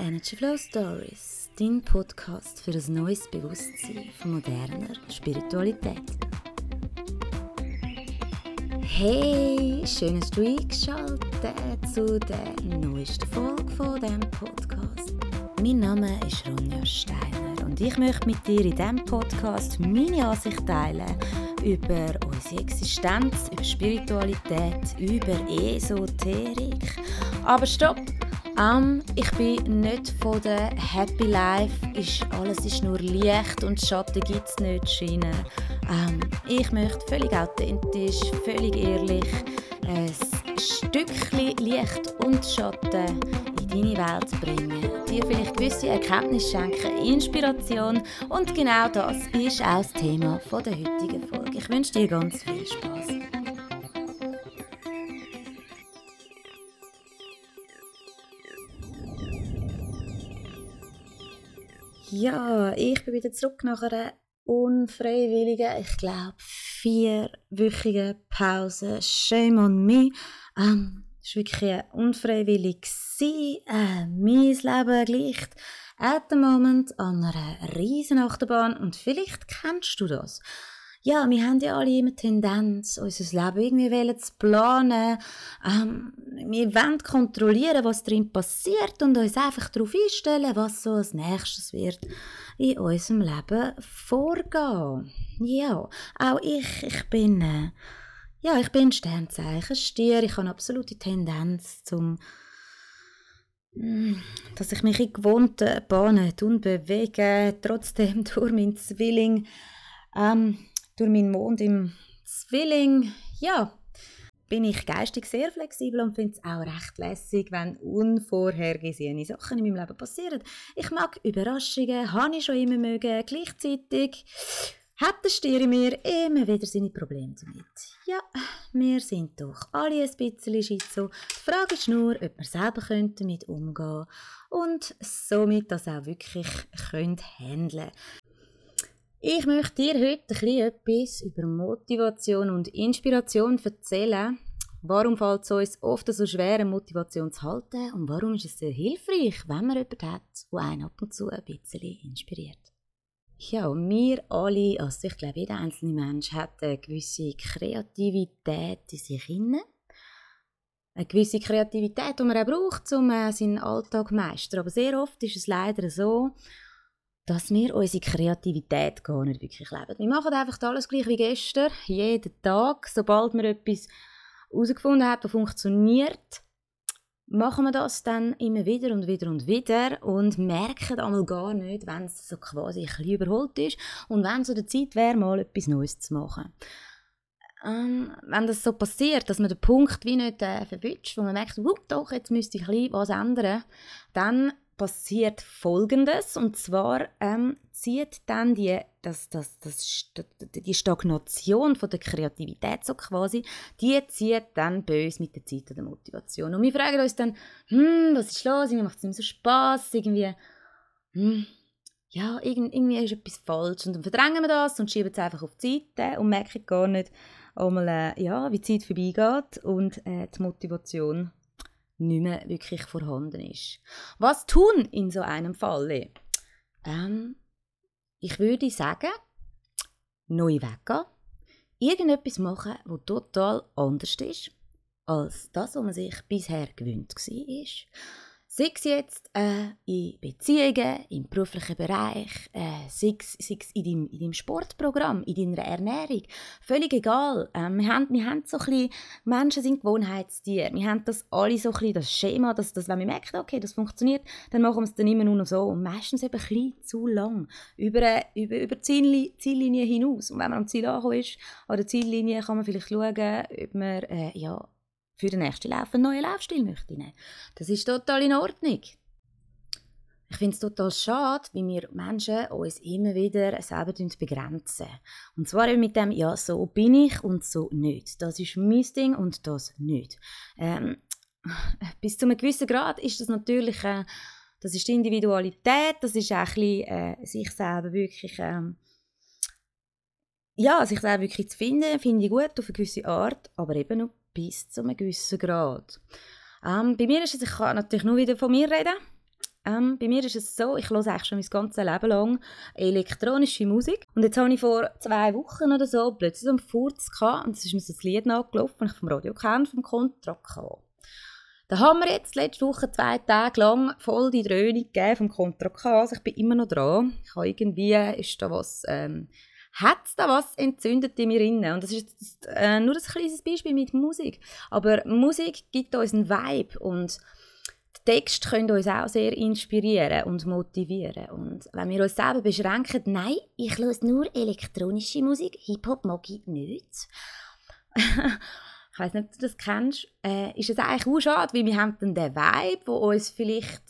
Energy Flow Stories, dein Podcast für ein neues Bewusstsein von moderner Spiritualität. Hey, schön, dass du eingeschaltet zu der neuesten Folge von diesem Podcast. Mein Name ist Ronja Steiner und ich möchte mit dir in diesem Podcast meine Ansicht teilen über unsere Existenz, über Spiritualität, über Esoterik. Aber stopp! Um, ich bin nicht von der Happy Life, ist, alles ist nur Licht und Schatten gibt es nicht, Schiene. Um, ich möchte völlig authentisch, völlig ehrlich ein Stückchen Licht und Schatten in deine Welt bringen, dir vielleicht gewisse Erkenntnisse schenken, Inspiration und genau das ist auch das Thema der heutigen Folge. Ich wünsche dir ganz viel Spaß. Ja, ich bin wieder zurück nach einer unfreiwilligen, ich glaube, vierwöchigen Pause. Shame on me. Ähm, es war wirklich unfreiwillig. Äh, mein Leben gleicht at the moment an einer riesen Achterbahn und vielleicht kennst du das ja, wir haben ja alle immer Tendenz, unser Leben irgendwie zu planen. Ähm, wir wollen kontrollieren, was drin passiert und uns einfach darauf einstellen, was so als nächstes wird in unserem Leben vorgehen. Ja, auch ich, ich bin, äh, ja, ich bin Sternzeichen, Stier. Ich habe absolute Tendenz zum mm, dass ich mich in gewohnten Bahnen bewege, trotzdem durch meinen Zwilling ähm, durch meinen Mond im Zwilling, ja, bin ich geistig sehr flexibel und finde es auch recht lässig, wenn unvorhergesehene Sachen in meinem Leben passieren. Ich mag Überraschungen, habe ich schon immer mögen. Gleichzeitig hat der Stier in mir immer wieder seine Probleme damit. Ja, wir sind doch alle ein bisschen schizo. Die Frage ist nur, ob wir selber damit umgehen können und somit das auch wirklich handeln können. Ich möchte dir heute etwas über Motivation und Inspiration erzählen. Warum fällt es uns oft so schwer, Motivation zu halten und warum ist es sehr hilfreich, wenn man jemanden hat, der einen ab und zu ein bisschen inspiriert. Ja, wir alle, also ich glaube, jeder einzelne Mensch hat eine gewisse Kreativität in sich hinein. Eine gewisse Kreativität, die man auch braucht, um äh, seinen Alltag zu meistern. Aber sehr oft ist es leider so, dass wir unsere Kreativität gar nicht wirklich leben. Wir machen einfach alles gleich wie gestern, jeden Tag. Sobald man etwas herausgefunden hat, das funktioniert, machen wir das dann immer wieder und wieder und wieder und merken einmal gar nicht, wenn es so quasi ein bisschen überholt ist und wenn so der Zeit wäre, mal etwas Neues zu machen. Ähm, wenn das so passiert, dass man den Punkt wie nicht äh, verwünscht, wo man merkt, doch, jetzt müsste ich ein was ändern, dann passiert Folgendes, und zwar ähm, zieht dann die, das, das, das, die Stagnation von der Kreativität so quasi, die zieht dann bös mit der Zeit der Motivation. Und wir fragen uns dann, hm, was ist los, irgendwie macht es nicht so Spass, irgendwie, hm, ja, irgendwie ist etwas falsch. Und dann verdrängen wir das und schieben es einfach auf die Seite und merken gar nicht, einmal, äh, ja, wie die Zeit vorbeigeht und äh, die Motivation nicht mehr wirklich vorhanden ist. Was tun in so einem Fall? Ähm, ich würde sagen, neu weggehen, irgendetwas machen, wo total anders ist als das, was man sich bisher gewöhnt war. Sei es jetzt äh, in Beziehungen, im beruflichen Bereich, äh, sei, es, sei es in deinem, in deinem Sportprogramm, in deiner Ernährung. Völlig egal. Äh, wir, haben, wir haben so ein bisschen, Menschen sind Gewohnheitstiere. Wir haben das alle so ein bisschen, das Schema, dass, dass wenn wir merken, okay, das funktioniert, dann machen wir es dann immer nur noch so. Und meistens eben ein bisschen zu lang. Über, über, über die Ziellinie hinaus. Und wenn man am Ziel angekommen ist, an der Ziellinie kann man vielleicht schauen, ob man äh, ja, für den nächsten Lauf einen neuen Laufstil möchte nehmen. Das ist total in Ordnung. Ich finde es total schade, wie wir Menschen uns immer wieder selber begrenzen. Und zwar mit dem, ja, so bin ich und so nicht. Das ist mein Ding und das nicht. Ähm, bis zu einem gewissen Grad ist das natürlich, äh, das ist die Individualität, das ist auch ein bisschen, äh, sich selber wirklich, ähm, ja, sich selber wirklich zu finden, finde ich gut auf eine gewisse Art, aber eben noch bis zu einem gewissen Grad. Ähm, bei mir ist es, ich kann natürlich nur wieder von mir reden. Ähm, bei mir ist es so, ich höre eigentlich schon mein ganzes Leben lang elektronische Musik. Und jetzt habe ich vor zwei Wochen oder so plötzlich so einen Furz gehabt und es ist mir so ein Lied nachgelaufen, das ich vom Radio kenne, vom Kontrakt. Da haben wir jetzt letzte Woche zwei Tage lang voll die Dröhnung gegeben vom Kontrakt. Also ich bin immer noch dran. Ich habe irgendwie, ist da was, ähm, hat da was entzündet in mir inne. Und das ist äh, nur ein kleines Beispiel mit Musik. Aber Musik gibt uns einen Vibe und Text können uns auch sehr inspirieren und motivieren. Und wenn wir uns selber beschränken, nein, ich höre nur elektronische Musik, Hip-Hop mag ich nicht. ich weiß nicht, ob du das kennst, äh, ist es eigentlich auch schade, weil wir haben dann den Vibe, der uns vielleicht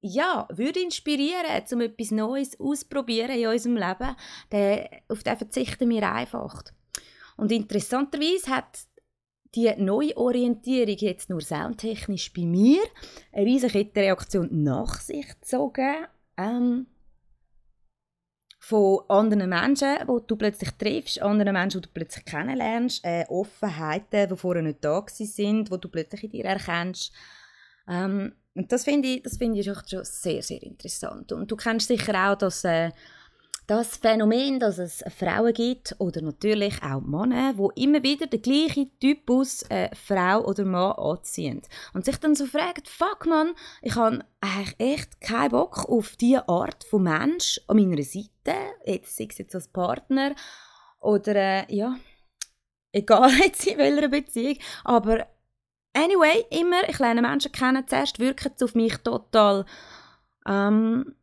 ja, würde inspirieren, um etwas Neues auszuprobieren in unserem Leben, den, auf den verzichten wir einfach. Und interessanterweise hat die Neuorientierung jetzt nur soundtechnisch bei mir eine riesige Kettenreaktion nach sich gezogen. Ähm, von anderen Menschen, die du plötzlich triffst, anderen Menschen, die du plötzlich kennenlernst, äh, Offenheiten, die vorher nicht da sind, die du plötzlich in dir erkennst. Ähm, und das finde ich, das find ich schon sehr, sehr interessant. Und du kennst sicher auch das, äh, das Phänomen, dass es Frauen gibt, oder natürlich auch Männer, wo immer wieder den gleichen Typus äh, Frau oder Mann anziehen. Und sich dann so fragen, fuck man, ich habe eigentlich echt keinen Bock auf diese Art von Mensch an meiner Seite, jetzt sei es jetzt als Partner, oder äh, ja, egal jetzt in welcher Beziehung, aber anyway, immer, ich lerne Menschen kennen, zuerst wirken sie auf mich total ähm,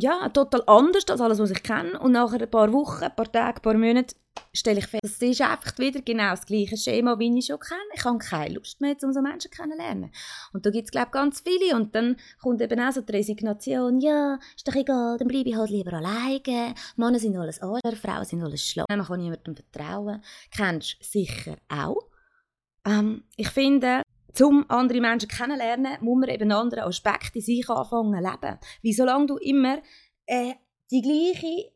ja, total anders als alles, was ich kenne. Und nach ein paar Wochen, ein paar Tagen, ein paar Monaten stelle ich fest, es ist einfach wieder genau das gleiche Schema, wie ich schon kenne. Ich habe keine Lust mehr, um so Menschen kennenzulernen. Und da gibt es, glaube ich, ganz viele. Und dann kommt eben auch so die Resignation, ja, ist doch egal, dann bleibe ich halt lieber alleine. Männer sind alles Arschler, Frauen sind alles schlau. Man kann niemandem vertrauen. Kennst du sicher auch. Ähm, ich finde, um andere Menschen kennenzulernen, muss man eben andere Aspekte in sich anfangen zu leben. Wie solange du immer äh, die gleiche,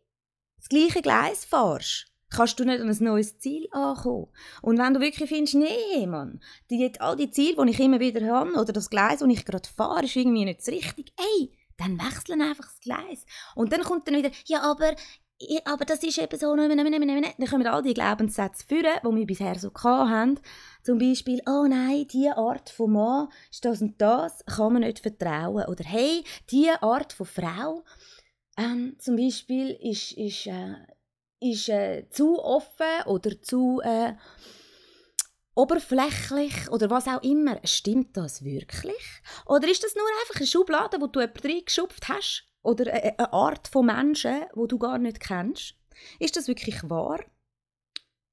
das gleiche Gleis fährst, kannst du nicht an ein neues Ziel ankommen. Und wenn du wirklich findest, nee, Mann, die, all die Ziele, die ich immer wieder habe, oder das Gleis, das ich gerade fahre, ist irgendwie nicht richtig, ey, dann wechseln einfach das Gleis. Und dann kommt dann wieder, ja, aber aber das ist eben so, dann kommen all die Glaubenssätze führen, die wir bisher so hatten. Zum Beispiel, oh nein, diese Art von Mann ist das und das, kann man nicht vertrauen. Oder hey, diese Art von Frau, ähm, zum Beispiel, ist, ist, äh, ist äh, zu offen oder zu äh, oberflächlich oder was auch immer. Stimmt das wirklich? Oder ist das nur einfach eine Schublade, wo du jemanden reingeschupft hast? Oder eine Art von Menschen, wo du gar nicht kennst? Ist das wirklich wahr?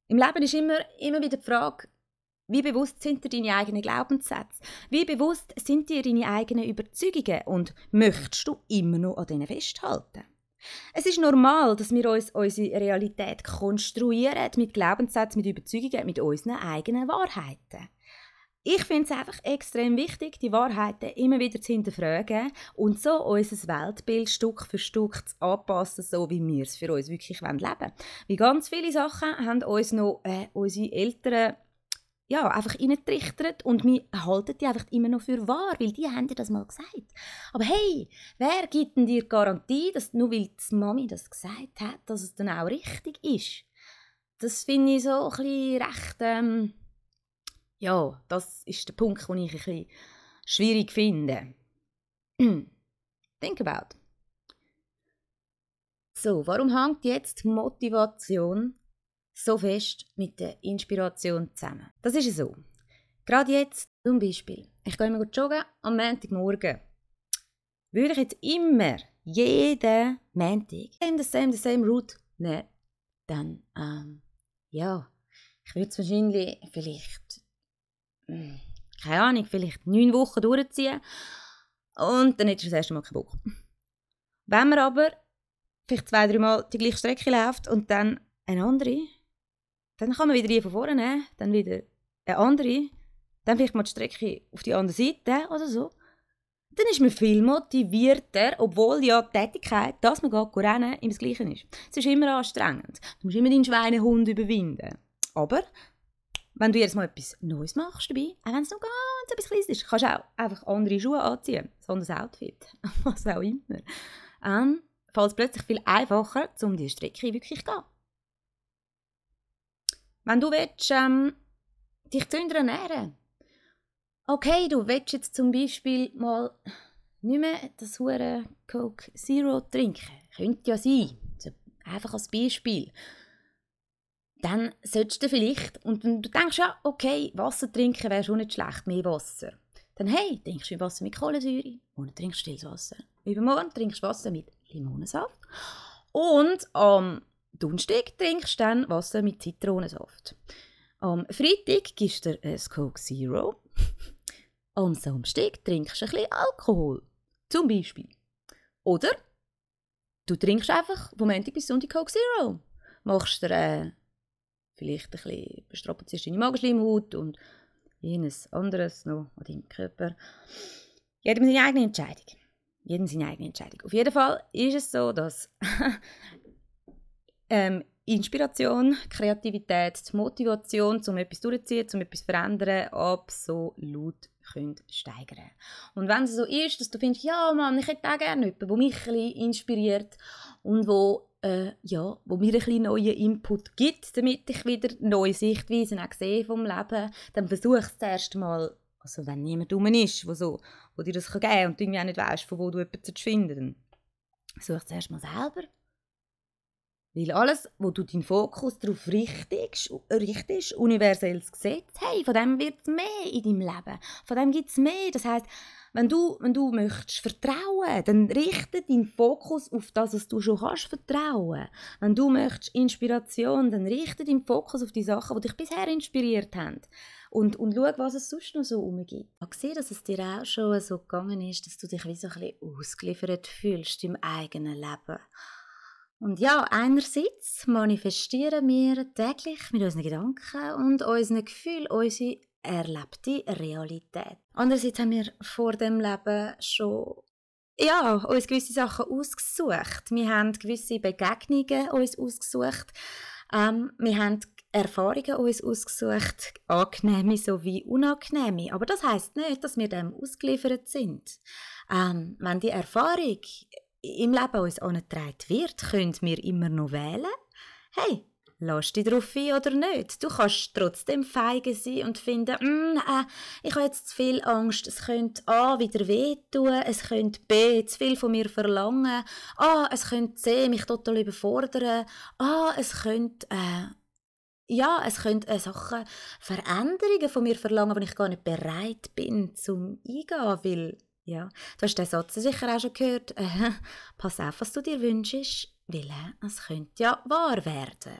Im Leben ist immer, immer wieder die Frage, wie bewusst sind dir deine eigenen Glaubenssätze? Wie bewusst sind dir deine eigenen Überzeugungen? Und möchtest du immer noch an denen festhalten? Es ist normal, dass wir uns unsere Realität konstruieren mit Glaubenssätzen, mit Überzeugungen, mit unseren eigenen Wahrheiten. Ich finde es einfach extrem wichtig, die Wahrheiten immer wieder zu hinterfragen und so unser Weltbild Stück für Stück zu anpassen, so wie wir es für uns wirklich leben wollen. Wie ganz viele Sachen haben uns noch äh, unsere Eltern ja, einfach reingetrichtert und wir halten die einfach immer noch für wahr, weil die haben dir das mal gesagt. Aber hey, wer gibt denn dir Garantie, dass nur weil die Mami das gesagt hat, dass es dann auch richtig ist? Das finde ich so ein bisschen recht, ähm, ja, das ist der Punkt, den ich ein bisschen schwierig finde. Think about. So, warum hängt jetzt Motivation so fest mit der Inspiration zusammen. Das ist so. Gerade jetzt zum Beispiel, ich gehe immer joggen am Montagmorgen. Würde ich jetzt immer jeden Montag in the same, the same route nehmen, dann, ähm, ja, ich würde es wahrscheinlich vielleicht, hm, keine Ahnung, vielleicht neun Wochen durchziehen und dann hätte ich das erste Mal keinen Bock. Wenn man aber vielleicht zwei, drei Mal die gleiche Strecke läuft und dann eine andere, dann kann man wieder die von vorne nehmen, dann wieder eine andere, dann vielleicht mal die Strecke auf die andere Seite oder so. Dann ist man viel motivierter, obwohl ja die Tätigkeit, dass man geht rennen, immer das Gleiche ist. Es ist immer anstrengend. Du musst immer deinen Schweinehund überwinden. Aber wenn du jetzt mal etwas Neues machst dabei, auch wenn es noch ganz etwas Kleines ist, kannst du auch einfach andere Schuhe anziehen, so ein Outfit, was auch immer. Ähm, fällt es plötzlich viel einfacher, um diese Strecke wirklich zu gehen. Wenn du willst, ähm, dich gesünder ernähren Okay, du willst jetzt zum Beispiel mal nicht mehr das hure Coke Zero trinken. Könnte ja sein. Einfach als Beispiel dann solltest du vielleicht, und du denkst ja, okay, Wasser trinken wäre schon nicht schlecht, mehr Wasser. Dann hey, trinkst du Wasser mit Kohlensäure, morgen trinkst stilles Wasser. Übermorgen trinkst du Wasser mit Limonensaft. Und am Donnerstag trinkst du dann Wasser mit Zitronensaft. Am Freitag gibst du ein Coke Zero. Am Samstag trinkst du ein bisschen Alkohol. Zum Beispiel. Oder du trinkst einfach vom Montag bis Sonntag Coke Zero. Machst dir äh, vielleicht ein bisschen bestrapazierst deine Magenschleimhaut und jenes anderes noch an deinem Körper. Jedem seine eigene Entscheidung. Jedem seine eigene Entscheidung. Auf jeden Fall ist es so, dass ähm, Inspiration, Kreativität, Motivation, um etwas durchzuziehen, um etwas zu verändern, absolut können steigern Und wenn es so ist, dass du findest, ja Mann, ich hätte auch gerne jemanden, der mich ein inspiriert und wo äh, ja, wo mir ein neuen Input gibt, damit ich wieder neue Sichtweisen auch sehe vom Leben, dann versuche ich es zuerst mal, also wenn niemand dumm ist, wo, so, wo dir das geben kann und du irgendwie auch nicht weißt, von wo du jemanden finden versuche es zuerst mal selber. Weil alles, wo du deinen Fokus darauf richtest, richtest universelles Gesetz, hey, von dem wird es mehr in deinem Leben. Von dem gibt es mehr. Das heißt, wenn du, wenn du möchtest vertrauen, dann richte deinen Fokus auf das, was du schon kannst vertrauen. Wenn du möchtest Inspiration, dann richte deinen Fokus auf die Sachen, die dich bisher inspiriert haben. Und, und schau, was es sonst noch so umgibt. Ich sehe, dass es dir auch schon so gegangen ist, dass du dich wie so ein bisschen ausgeliefert fühlst im eigenen Leben. Und ja, einerseits manifestieren wir täglich mit unseren Gedanken und unseren Gefühlen unsere erlebte Realität. Andererseits haben wir vor dem Leben schon ja, uns gewisse Sachen ausgesucht. Wir haben gewisse Begegnungen uns ausgesucht. Ähm, wir haben Erfahrungen uns ausgesucht, angenehme sowie unangenehme. Aber das heißt nicht, dass wir dem ausgeliefert sind. Ähm, wenn die Erfahrung im Leben uns angetragen wird, können wir immer noch wählen. Hey, Lass dich darauf ein oder nicht. Du kannst trotzdem feige sein und finden, mm, äh, ich habe jetzt zu viel Angst, es könnte A wieder wehtun, es könnte B zu viel von mir verlangen, A, es könnte C mich total überfordern, A, es könnte äh, ja, es könnte äh, Sachen, Veränderungen von mir verlangen, wenn ich gar nicht bereit bin zum eingehen, weil ja, du hast den Satz sicher auch schon gehört. Äh, pass auf, was du dir wünschst, weil es könnte ja wahr werden.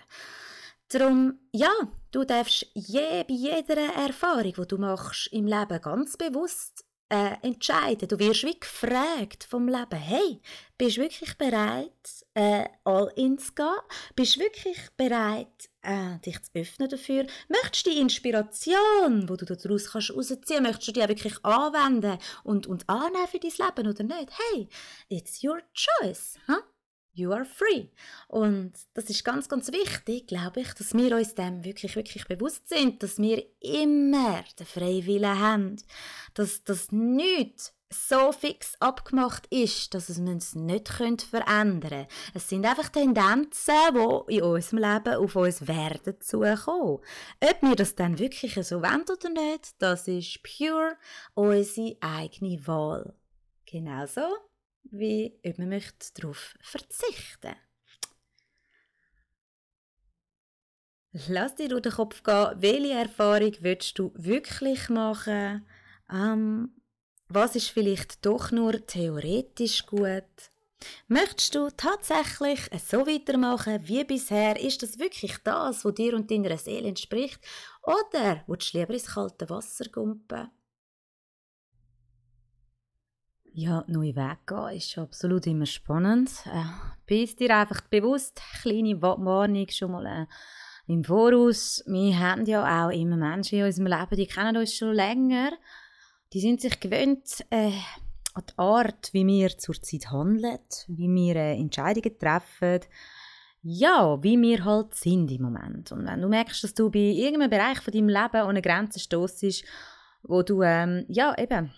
Darum, ja, du darfst je, bei jeder Erfahrung, die du machst im Leben, ganz bewusst äh, entscheiden. Du wirst wie gefragt vom Leben, hey, bist du wirklich bereit, äh, all in zu gehen? Bist du wirklich bereit, äh, dich zu öffnen dafür? Möchtest du die Inspiration, die du daraus kannst rausziehen, möchtest du die auch wirklich anwenden und, und annehmen für dein Leben oder nicht? Hey, it's your choice. Huh? You are free. Und das ist ganz, ganz wichtig, glaube ich, dass wir uns dem wirklich, wirklich bewusst sind, dass wir immer den Freiwillen haben, dass das nichts so fix abgemacht ist, dass es uns nicht verändern können. Es sind einfach Tendenzen, die in unserem Leben auf uns werden zukommen. Ob wir das dann wirklich so wollen oder nicht, das ist pure unsere eigene Wahl. Genauso wie ob man möchte darauf verzichten Lass dir durch den Kopf gehen, welche Erfahrung willst du wirklich machen? Ähm, was ist vielleicht doch nur theoretisch gut? Möchtest du tatsächlich so weitermachen wie bisher? Ist das wirklich das, was dir und deiner Seele entspricht? Oder willst du lieber ins kalte Wasser gumpen? Ja, neue Wege gehen ist absolut immer spannend. Äh, bist dir einfach bewusst, kleine Warnung schon mal äh, im Voraus. Wir haben ja auch immer Menschen in unserem Leben, die kennen uns schon länger. Die sind sich gewöhnt äh, an die Art, wie wir zurzeit handeln, wie wir äh, Entscheidungen treffen, ja, wie wir halt sind im Moment. Und wenn du merkst, dass du bei irgendeinem Bereich von deinem Leben an eine Grenze stoßest, wo du, ähm, ja, eben,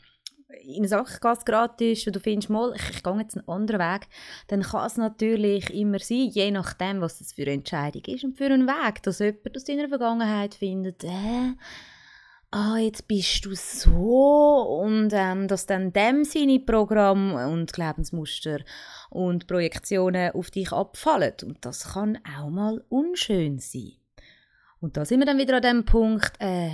in eine Sackgasse geraten ist und du findest, mal, ich, ich gehe jetzt einen anderen Weg, dann kann es natürlich immer sein, je nachdem, was das für eine Entscheidung ist und für einen Weg, dass jemand aus deiner Vergangenheit findet, äh, ah, jetzt bist du so und ähm, dass dann dem seine Programm und Glaubensmuster und Projektionen auf dich abfallen und das kann auch mal unschön sein. Und da sind wir dann wieder an dem Punkt, äh,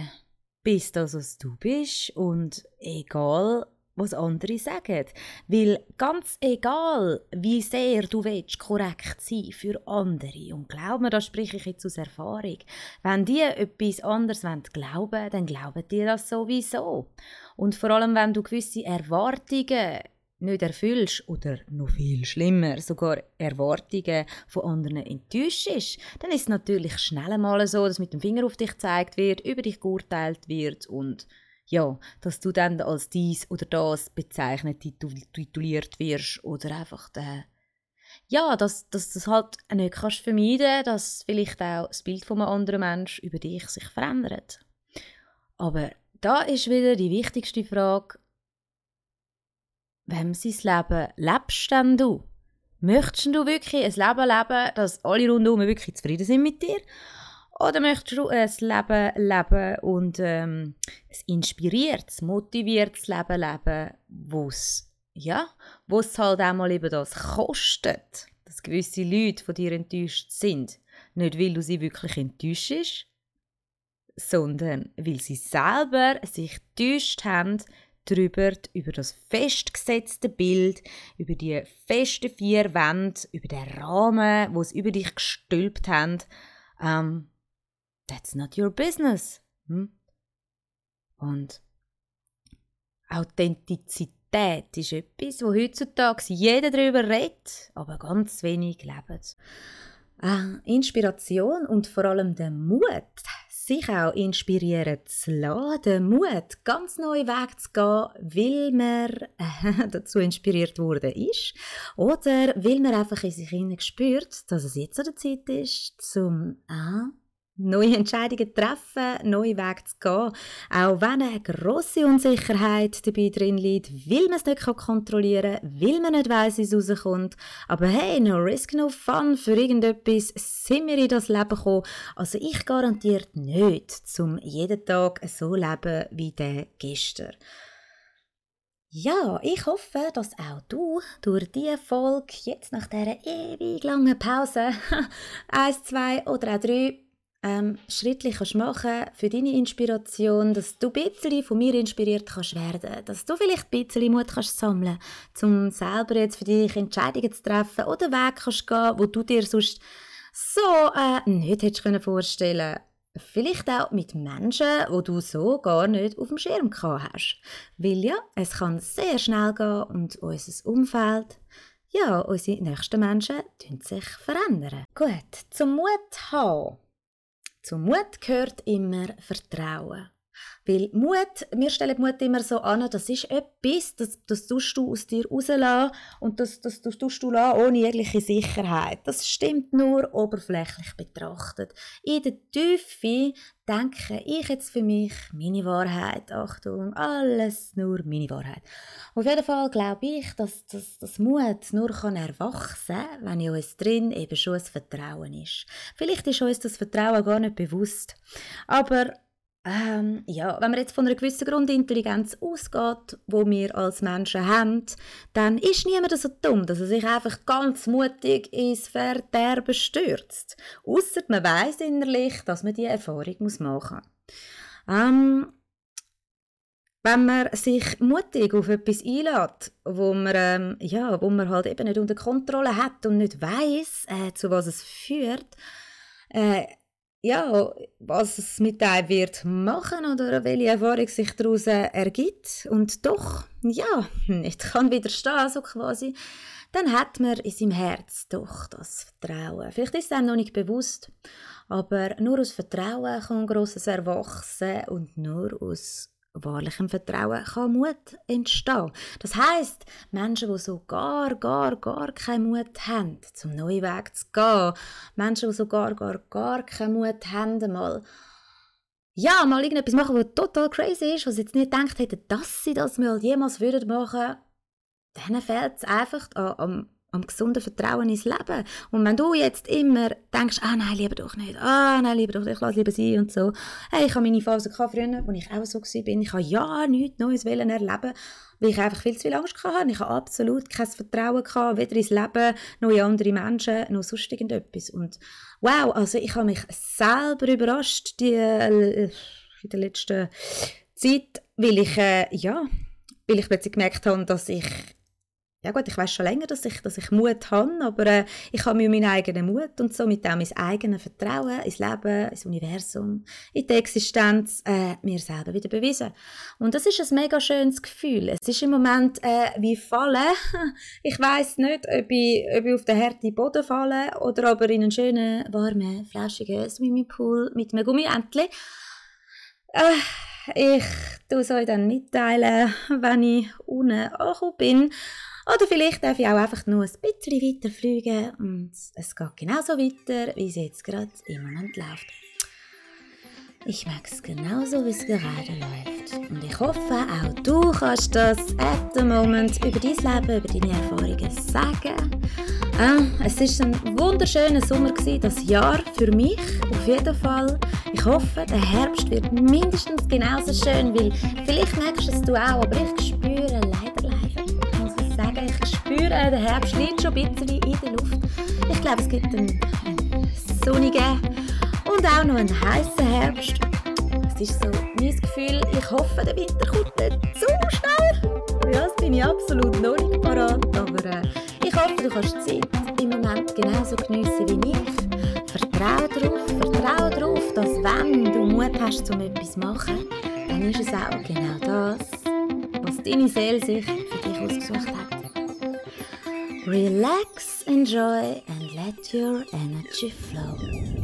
bist das, was du bist und egal, was andere sagen. Weil ganz egal, wie sehr du willst, korrekt sein für andere, und glaub mir, das spreche ich jetzt aus Erfahrung, wenn die etwas anderes glauben wollen, dann glauben die das sowieso. Und vor allem, wenn du gewisse Erwartungen nicht erfüllst oder noch viel schlimmer, sogar Erwartungen von anderen enttäuschst, dann ist es natürlich schnell einmal so, dass mit dem Finger auf dich gezeigt wird, über dich geurteilt wird und ja, dass du dann als dies oder das bezeichnet, tituliert wirst oder einfach der ja, dass, dass das halt nicht kannst vermeiden dass vielleicht auch das Bild von einem anderen Menschen über dich sich verändert. Aber da ist wieder die wichtigste Frage, wem sein Leben lebst denn du? Möchtest du wirklich ein Leben leben, dass alle rundherum wirklich zufrieden sind mit dir? Oder möchtest du ein Leben leben und ähm, ein inspiriertes, motiviertes Leben leben, wo es ja, halt auch mal eben das kostet, dass gewisse Leute von dir enttäuscht sind. Nicht, weil du sie wirklich enttäuschst, sondern weil sie selber sich enttäuscht haben darüber, über das festgesetzte Bild, über die festen vier Wände, über den Rahmen, wo es über dich gestülpt haben. Ähm, that's not your business. Hm? Und Authentizität ist etwas, wo heutzutage jeder darüber redet, aber ganz wenig lebt. Äh, Inspiration und vor allem der Mut, sich auch inspirieren zu lassen, den Mut, ganz neue Wege zu gehen, weil man äh, dazu inspiriert worden ist. Oder weil man einfach in sich spürt, dass es jetzt an der Zeit ist, zum äh, neue Entscheidungen treffen, neue Wege zu gehen, auch wenn eine grosse Unsicherheit dabei drin liegt, weil man es nicht kontrollieren kann, weil man nicht weiss, wie es rauskommt. Aber hey, no risk, no fun, für irgendetwas sind wir in das Leben gekommen. Also ich garantiert nicht, zum jeden Tag so leben wie der gestern. Ja, ich hoffe, dass auch du durch diese Folge jetzt nach dieser ewig langen Pause eins, zwei oder auch drei ähm, schrittlich kannst machen für deine Inspiration, dass du ein bisschen von mir inspiriert kannst werden, dass du vielleicht ein bisschen Mut kannst sammeln, um selber jetzt für dich Entscheidungen zu treffen oder Weg kannst gehen, wo du dir sonst so äh, nicht hättest können vorstellen Vielleicht auch mit Menschen, wo du so gar nicht auf dem Schirm gehabt hast. Weil ja, es kann sehr schnell gehen und unser Umfeld, ja, unsere nächsten Menschen, sich verändern. Gut, zum Mut haben zum Mut gehört immer Vertrauen. Weil Mut, wir stellen Mut immer so an, das ist etwas, das, das tust du aus dir rauslassen und das, das, das tust du ohne jegliche Sicherheit. Das stimmt nur oberflächlich betrachtet. In der Tiefe denke ich jetzt für mich meine Wahrheit. Achtung, alles nur meine Wahrheit. Auf jeden Fall glaube ich, dass das, das Mut nur kann erwachsen kann, wenn in uns drin eben schon ein Vertrauen ist. Vielleicht ist uns das Vertrauen gar nicht bewusst. Aber ähm, ja, wenn man jetzt von einer gewissen Grundintelligenz ausgeht, wo wir als Menschen haben, dann ist niemand so dumm, dass er sich einfach ganz mutig ins Verderben stürzt. Ausser man weiß innerlich, dass man diese Erfahrung machen muss. Ähm, wenn man sich mutig auf etwas einlädt, wo man, ähm, ja, wo man halt eben nicht unter Kontrolle hat und nicht weiß, äh, zu was es führt, äh, ja, was es mit einem wird machen oder welche Erfahrung sich daraus ergibt und doch, ja, nicht kann widerstehen, so quasi, dann hat man in seinem Herz doch das Vertrauen. Vielleicht ist es einem noch nicht bewusst, aber nur aus Vertrauen kann Grosses erwachsen und nur aus wahrlichem Vertrauen kann Mut entstehen. Das heißt, Menschen, die so gar, gar, gar keinen Mut haben, zum neuen Weg zu gehen, Menschen, die so gar, gar, gar keinen Mut haben, mal ja, mal irgendetwas machen, was total crazy ist, was sie jetzt nicht gedacht hätten, dass sie das mal jemals würden machen, denen fehlt es einfach am am gesunden Vertrauen ins Leben. Und wenn du jetzt immer denkst, ah nein, lieber doch nicht, ah nein, lieber doch nicht, ich lasse lieber sein und so. Hey, ich habe meine Phase gehabt früher, wo ich auch so war. Ich habe ja nichts Neues erleben weil ich einfach viel zu viel Angst hatte. Ich habe absolut kein Vertrauen gehabt, weder ins Leben, noch in andere Menschen, noch sonst irgendetwas. Und wow, also ich habe mich selber überrascht, die, äh, in der letzten Zeit, weil ich, äh, ja, weil ich plötzlich gemerkt habe, dass ich ja gut, ich weiß schon länger, dass ich, dass ich Mut habe, aber äh, ich habe mir meinen eigenen Mut und somit auch mein eigenes Vertrauen ins Leben, ins Universum, in die Existenz äh, mir selber wieder bewiesen. Und das ist ein mega schönes Gefühl. Es ist im Moment äh, wie Fallen. Ich weiß nicht, ob ich, ob ich auf den harten Boden falle oder aber in einen schönen, warmen, flauschigen Swimmingpool mit einem Gummientchen. Äh, ich tue es euch dann mitteilen, wenn ich unten angekommen bin. Oder vielleicht darf ich auch einfach nur ein bisschen weiter fliegen und es geht genauso weiter, wie es jetzt gerade im Moment läuft. Ich mag es genauso, wie es gerade läuft. Und ich hoffe, auch du kannst das at the moment über dein Leben, über deine Erfahrungen sagen. Ah, es war ein wunderschöner Sommer, gewesen, das Jahr für mich, auf jeden Fall. Ich hoffe, der Herbst wird mindestens genauso schön, weil vielleicht merkst du es auch, aber ich spüre der Herbst liegt schon ein bisschen in der Luft. Ich glaube, es gibt einen, sonnigen und auch noch einen heißen Herbst. Es ist so mein Gefühl, ich hoffe, der Winter kommt nicht zu schnell. Ja, das bin ich absolut noch nicht parat, aber äh, ich hoffe, du kannst die Zeit im Moment genauso geniessen wie ich. Vertraue darauf, vertraue darauf, dass wenn du Mut hast, um etwas zu machen, dann ist es auch genau das, was deine Seele sich für dich ausgesucht hat. Relax, enjoy, and let your energy flow.